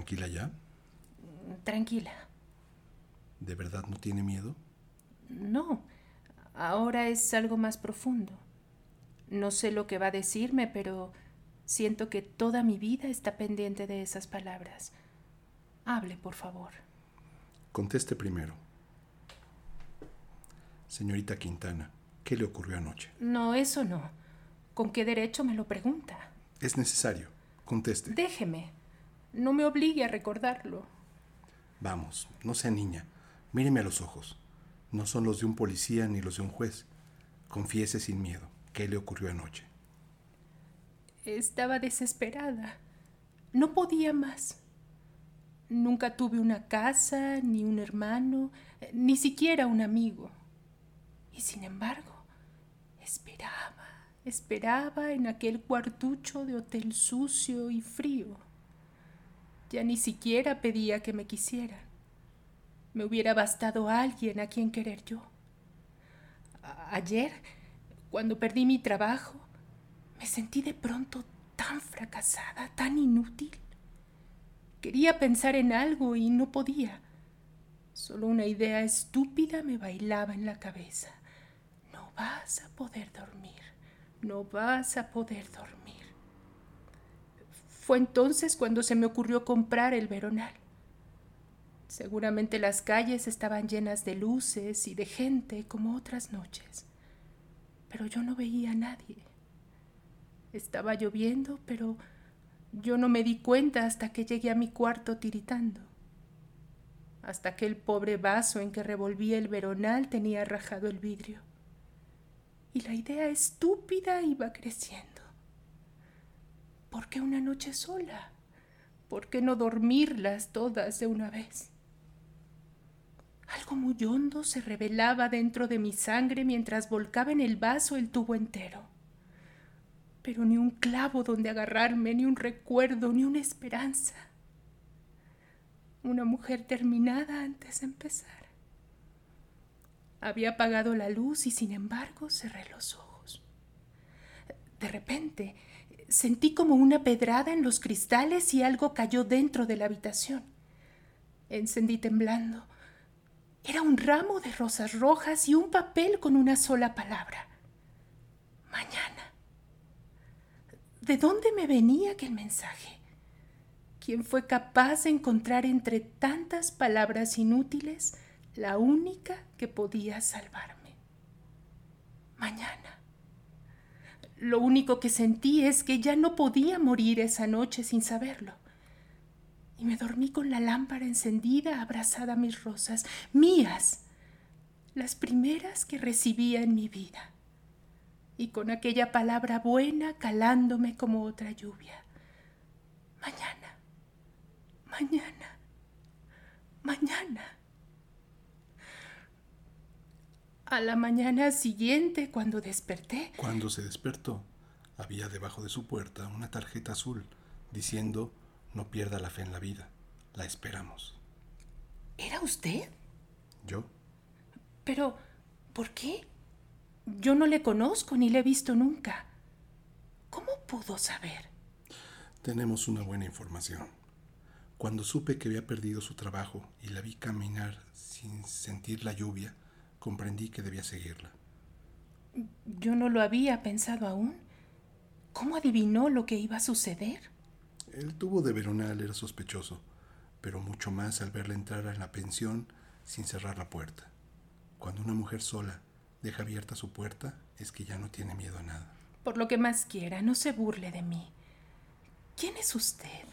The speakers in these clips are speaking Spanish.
¿Tranquila ya? Tranquila. ¿De verdad no tiene miedo? No, ahora es algo más profundo. No sé lo que va a decirme, pero siento que toda mi vida está pendiente de esas palabras. Hable, por favor. Conteste primero. Señorita Quintana, ¿qué le ocurrió anoche? No, eso no. ¿Con qué derecho me lo pregunta? Es necesario. Conteste. Déjeme. No me obligue a recordarlo. Vamos, no sea niña. Míreme a los ojos. No son los de un policía ni los de un juez. Confiese sin miedo. ¿Qué le ocurrió anoche? Estaba desesperada. No podía más. Nunca tuve una casa, ni un hermano, ni siquiera un amigo. Y sin embargo, esperaba, esperaba en aquel cuartucho de hotel sucio y frío. Ya ni siquiera pedía que me quisieran. Me hubiera bastado alguien a quien querer yo. ayer, cuando perdí mi trabajo, me sentí de pronto tan fracasada, tan inútil. Quería pensar en algo y no podía. Solo una idea estúpida me bailaba en la cabeza. No vas a poder dormir, no vas a poder dormir. Fue entonces cuando se me ocurrió comprar el veronal. Seguramente las calles estaban llenas de luces y de gente como otras noches, pero yo no veía a nadie. Estaba lloviendo, pero yo no me di cuenta hasta que llegué a mi cuarto tiritando. Hasta que el pobre vaso en que revolvía el veronal tenía rajado el vidrio. Y la idea estúpida iba creciendo. ¿Por qué una noche sola? ¿Por qué no dormirlas todas de una vez? Algo muy hondo se revelaba dentro de mi sangre mientras volcaba en el vaso el tubo entero pero ni un clavo donde agarrarme, ni un recuerdo, ni una esperanza. Una mujer terminada antes de empezar. Había apagado la luz y sin embargo cerré los ojos. De repente sentí como una pedrada en los cristales y algo cayó dentro de la habitación. Encendí temblando. Era un ramo de rosas rojas y un papel con una sola palabra. Mañana. ¿De dónde me venía aquel mensaje? ¿Quién fue capaz de encontrar entre tantas palabras inútiles la única que podía salvarme? Mañana. Lo único que sentí es que ya no podía morir esa noche sin saberlo. Y me dormí con la lámpara encendida, abrazada a mis rosas, mías, las primeras que recibía en mi vida y con aquella palabra buena calándome como otra lluvia. Mañana, mañana, mañana. A la mañana siguiente, cuando desperté. Cuando se despertó, había debajo de su puerta una tarjeta azul diciendo no pierda la fe en la vida, la esperamos. ¿Era usted? ¿Yo? Pero, ¿por qué? Yo no le conozco ni le he visto nunca. ¿Cómo pudo saber? Tenemos una buena información. Cuando supe que había perdido su trabajo y la vi caminar sin sentir la lluvia, comprendí que debía seguirla. Yo no lo había pensado aún. ¿Cómo adivinó lo que iba a suceder? El tubo de Veronal era sospechoso, pero mucho más al verla entrar en la pensión sin cerrar la puerta. Cuando una mujer sola deja abierta su puerta, es que ya no tiene miedo a nada. Por lo que más quiera, no se burle de mí. ¿Quién es usted?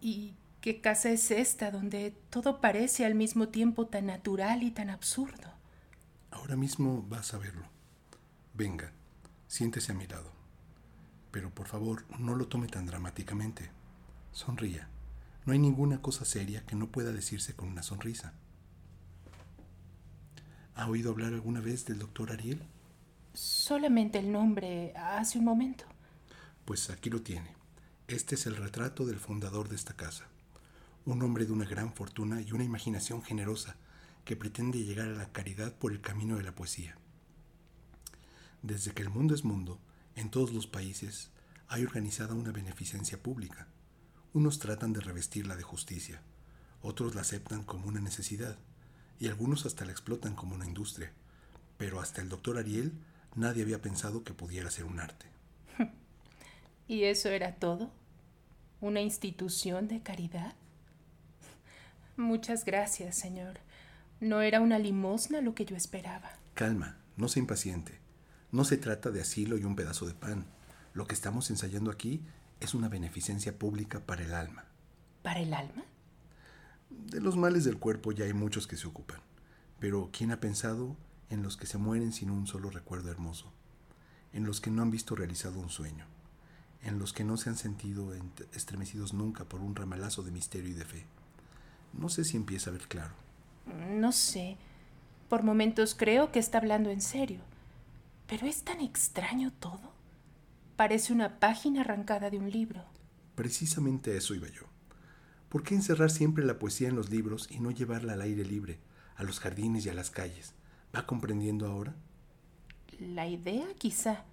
¿Y qué casa es esta donde todo parece al mismo tiempo tan natural y tan absurdo? Ahora mismo vas a verlo. Venga, siéntese a mi lado. Pero por favor, no lo tome tan dramáticamente. Sonría. No hay ninguna cosa seria que no pueda decirse con una sonrisa. ¿Ha oído hablar alguna vez del doctor Ariel? Solamente el nombre hace un momento. Pues aquí lo tiene. Este es el retrato del fundador de esta casa. Un hombre de una gran fortuna y una imaginación generosa que pretende llegar a la caridad por el camino de la poesía. Desde que el mundo es mundo, en todos los países hay organizada una beneficencia pública, Unos tratan de revestirla de justicia, otros la aceptan como una necesidad, y algunos hasta la explotan como una industria. Pero hasta el doctor Ariel nadie había pensado que pudiera ser un arte. ¿Y eso era todo? ¿Una institución de caridad? Muchas gracias, señor. No era una limosna lo que yo esperaba. Calma, no se impaciente. No se trata de asilo y un pedazo de pan. Lo que estamos ensayando aquí es una beneficencia pública para el alma. ¿Para el alma? De los males del cuerpo ya hay muchos que se ocupan. Pero ¿quién ha pensado en los que se mueren sin un solo recuerdo hermoso? En los que no han visto realizado un sueño? En los que no se han sentido estremecidos nunca por un ramalazo de misterio y de fe? No sé si empieza a ver claro. No sé. Por momentos creo que está hablando en serio. Pero es tan extraño todo. Parece una página arrancada de un libro. Precisamente a eso iba yo. ¿Por qué encerrar siempre la poesía en los libros y no llevarla al aire libre, a los jardines y a las calles? ¿Va comprendiendo ahora? La idea, quizá.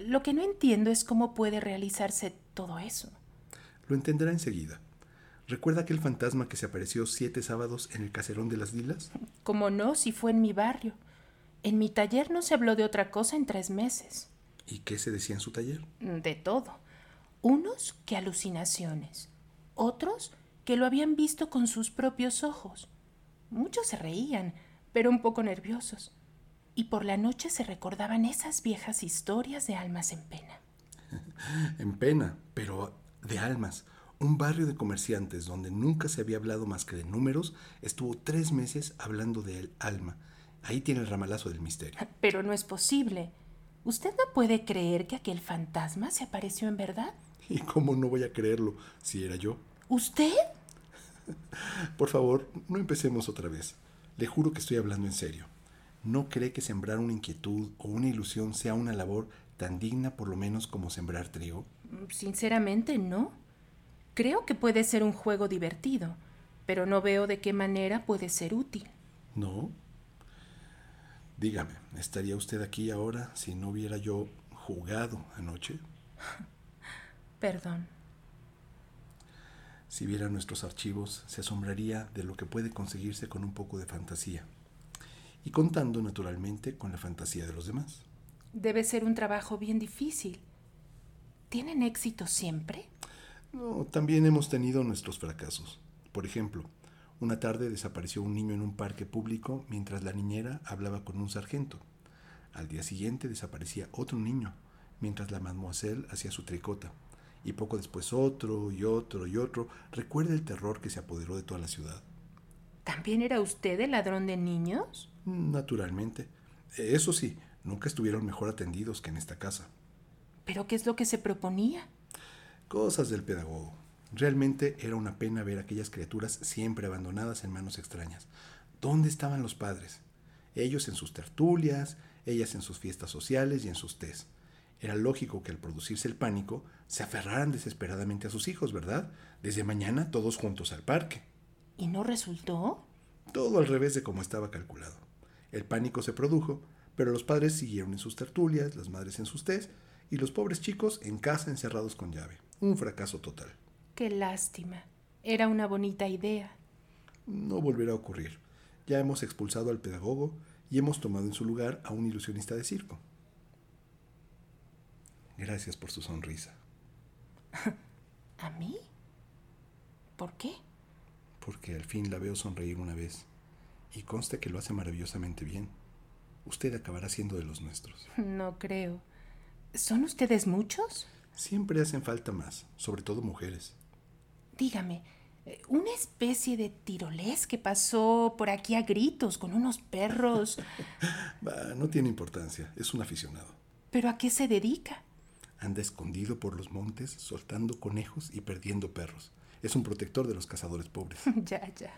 Lo que no entiendo es cómo puede realizarse todo eso. Lo entenderá enseguida. ¿Recuerda aquel fantasma que se apareció siete sábados en el caserón de las lilas? Como no, si fue en mi barrio. En mi taller no se habló de otra cosa en tres meses. ¿Y qué se decía en su taller? De todo. Unos que alucinaciones, otros que lo habían visto con sus propios ojos. Muchos se reían, pero un poco nerviosos. Y por la noche se recordaban esas viejas historias de almas en pena. en pena, pero de almas. Un barrio de comerciantes donde nunca se había hablado más que de números estuvo tres meses hablando de el alma. Ahí tiene el ramalazo del misterio. Pero no es posible. ¿Usted no puede creer que aquel fantasma se apareció en verdad? ¿Y cómo no voy a creerlo si era yo? ¿Usted? Por favor, no empecemos otra vez. Le juro que estoy hablando en serio. ¿No cree que sembrar una inquietud o una ilusión sea una labor tan digna por lo menos como sembrar trigo? Sinceramente, no. Creo que puede ser un juego divertido, pero no veo de qué manera puede ser útil. ¿No? Dígame, ¿estaría usted aquí ahora si no hubiera yo jugado anoche? Perdón. Si viera nuestros archivos, se asombraría de lo que puede conseguirse con un poco de fantasía. Y contando, naturalmente, con la fantasía de los demás. Debe ser un trabajo bien difícil. ¿Tienen éxito siempre? No, también hemos tenido nuestros fracasos. Por ejemplo, una tarde desapareció un niño en un parque público mientras la niñera hablaba con un sargento. Al día siguiente desaparecía otro niño mientras la mademoiselle hacía su tricota. Y poco después otro y otro y otro. ¿Recuerda el terror que se apoderó de toda la ciudad? ¿También era usted el ladrón de niños? Naturalmente. Eso sí, nunca estuvieron mejor atendidos que en esta casa. ¿Pero qué es lo que se proponía? Cosas del pedagogo. Realmente era una pena ver aquellas criaturas siempre abandonadas en manos extrañas. ¿Dónde estaban los padres? Ellos en sus tertulias, ellas en sus fiestas sociales y en sus tés. Era lógico que al producirse el pánico se aferraran desesperadamente a sus hijos, ¿verdad? Desde mañana todos juntos al parque. ¿Y no resultó? Todo al revés de como estaba calculado. El pánico se produjo, pero los padres siguieron en sus tertulias, las madres en sus tés y los pobres chicos en casa encerrados con llave. Un fracaso total. Qué lástima. Era una bonita idea. No volverá a ocurrir. Ya hemos expulsado al pedagogo y hemos tomado en su lugar a un ilusionista de circo. Gracias por su sonrisa. ¿A mí? ¿Por qué? Porque al fin la veo sonreír una vez y consta que lo hace maravillosamente bien. Usted acabará siendo de los nuestros. No creo. ¿Son ustedes muchos? Siempre hacen falta más, sobre todo mujeres. Dígame, eh, una especie de tirolés que pasó por aquí a gritos con unos perros. no tiene importancia, es un aficionado. ¿Pero a qué se dedica? Anda escondido por los montes, soltando conejos y perdiendo perros. Es un protector de los cazadores pobres. ya, ya.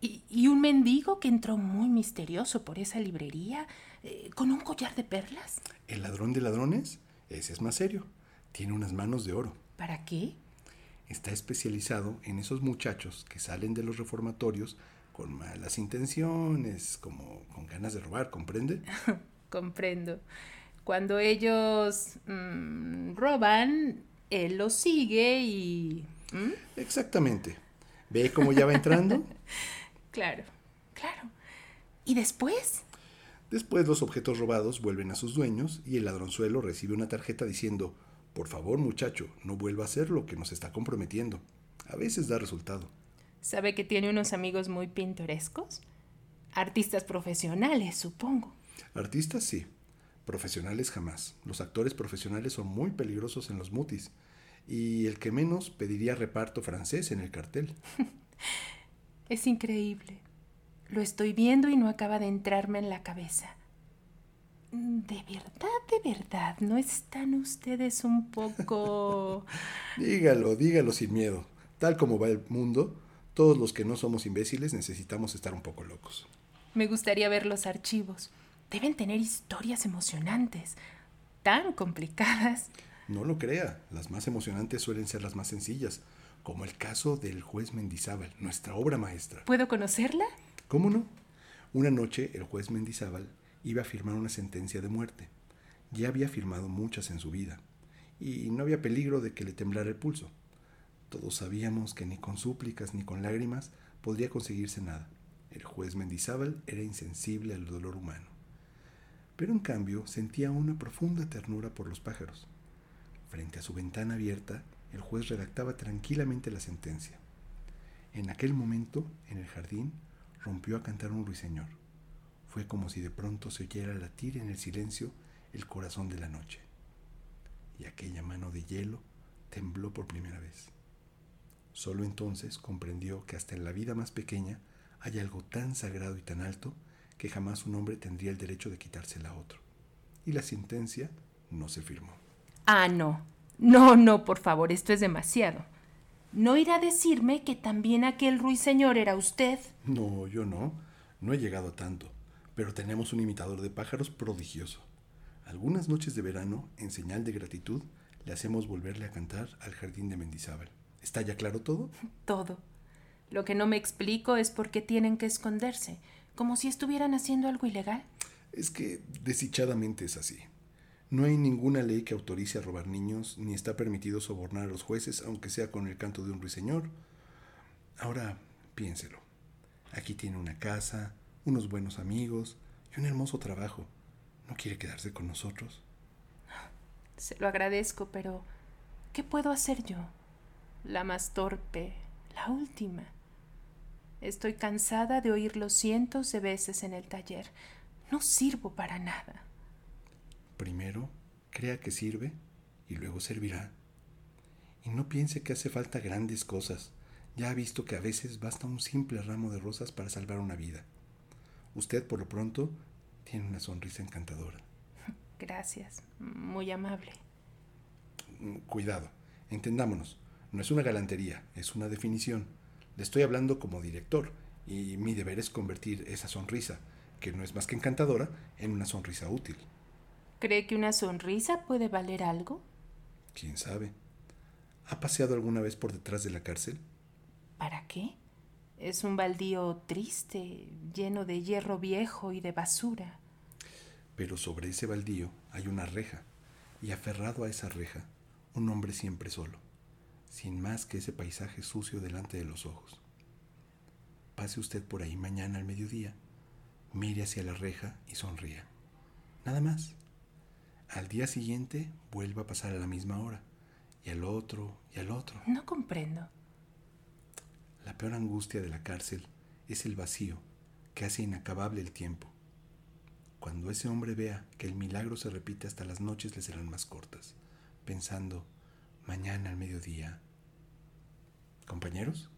¿Y, un mendigo que entró muy misterioso por esa librería eh, con un collar de perlas? ¿El ladrón de ladrones? Ese es más serio. Tiene unas manos de oro. ¿Para qué? Está especializado en esos muchachos que salen de los reformatorios con malas intenciones, como con ganas de robar, ¿comprende? Comprendo. Cuando ellos mm, roban, él los sigue y... ¿Mm? Exactamente. ¿Ve cómo ya va entrando? claro, claro. ¿Y después? Después los objetos robados vuelven a sus dueños y el ladronzuelo recibe una tarjeta diciendo, por favor muchacho, no vuelva a hacer lo que nos está comprometiendo. A veces da resultado. ¿Sabe que tiene unos amigos muy pintorescos? Artistas profesionales, supongo. Artistas sí, profesionales jamás. Los actores profesionales son muy peligrosos en los mutis y el que menos pediría reparto francés en el cartel. es increíble. Lo estoy viendo y no acaba de entrarme en la cabeza. De verdad, de verdad, ¿no están ustedes un poco... dígalo, dígalo sin miedo. Tal como va el mundo, todos los que no somos imbéciles necesitamos estar un poco locos. Me gustaría ver los archivos. Deben tener historias emocionantes, tan complicadas. No lo crea, las más emocionantes suelen ser las más sencillas, como el caso del juez Mendizábal, nuestra obra maestra. ¿Puedo conocerla? ¿Cómo no? Una noche el juez Mendizábal iba a firmar una sentencia de muerte. Ya había firmado muchas en su vida, y no había peligro de que le temblara el pulso. Todos sabíamos que ni con súplicas ni con lágrimas podría conseguirse nada. El juez Mendizábal era insensible al dolor humano. Pero en cambio sentía una profunda ternura por los pájaros. Frente a su ventana abierta, el juez redactaba tranquilamente la sentencia. En aquel momento, en el jardín, rompió a cantar un ruiseñor. Fue como si de pronto se oyera latir en el silencio el corazón de la noche. Y aquella mano de hielo tembló por primera vez. Solo entonces comprendió que hasta en la vida más pequeña hay algo tan sagrado y tan alto que jamás un hombre tendría el derecho de quitársela a otro. Y la sentencia no se firmó. Ah, no. No, no, por favor, esto es demasiado. ¿No irá a decirme que también aquel ruiseñor era usted? No, yo no. No he llegado a tanto. Pero tenemos un imitador de pájaros prodigioso. Algunas noches de verano, en señal de gratitud, le hacemos volverle a cantar al jardín de Mendizábal. ¿Está ya claro todo? Todo. Lo que no me explico es por qué tienen que esconderse, como si estuvieran haciendo algo ilegal. Es que desdichadamente es así. No hay ninguna ley que autorice a robar niños, ni está permitido sobornar a los jueces, aunque sea con el canto de un ruiseñor. Ahora, piénselo. Aquí tiene una casa, unos buenos amigos y un hermoso trabajo. ¿No quiere quedarse con nosotros? Se lo agradezco, pero ¿qué puedo hacer yo? La más torpe, la última. Estoy cansada de oírlo cientos de veces en el taller. No sirvo para nada. Primero, crea que sirve y luego servirá. Y no piense que hace falta grandes cosas. Ya ha visto que a veces basta un simple ramo de rosas para salvar una vida. Usted, por lo pronto, tiene una sonrisa encantadora. Gracias, muy amable. Cuidado, entendámonos. No es una galantería, es una definición. Le estoy hablando como director y mi deber es convertir esa sonrisa, que no es más que encantadora, en una sonrisa útil. ¿Cree que una sonrisa puede valer algo? ¿Quién sabe? ¿Ha paseado alguna vez por detrás de la cárcel? ¿Para qué? Es un baldío triste, lleno de hierro viejo y de basura. Pero sobre ese baldío hay una reja, y aferrado a esa reja, un hombre siempre solo, sin más que ese paisaje sucio delante de los ojos. Pase usted por ahí mañana al mediodía, mire hacia la reja y sonría. Nada más. Al día siguiente vuelva a pasar a la misma hora, y al otro, y al otro. No comprendo. La peor angustia de la cárcel es el vacío que hace inacabable el tiempo. Cuando ese hombre vea que el milagro se repite hasta las noches le serán más cortas, pensando, mañana al mediodía. ¿Compañeros?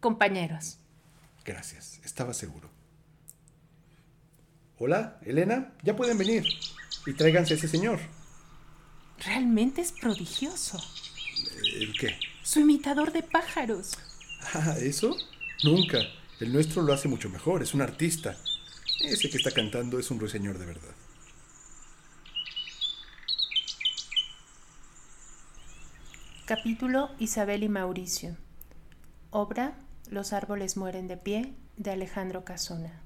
Compañeros. Gracias, estaba seguro. Hola, Elena, ya pueden venir. Y tráiganse a ese señor. Realmente es prodigioso. ¿El qué? Su imitador de pájaros. Ah, ¿eso? Nunca. El nuestro lo hace mucho mejor, es un artista. Ese que está cantando es un ruiseñor de verdad. Capítulo Isabel y Mauricio. Obra Los árboles mueren de pie de Alejandro Casona.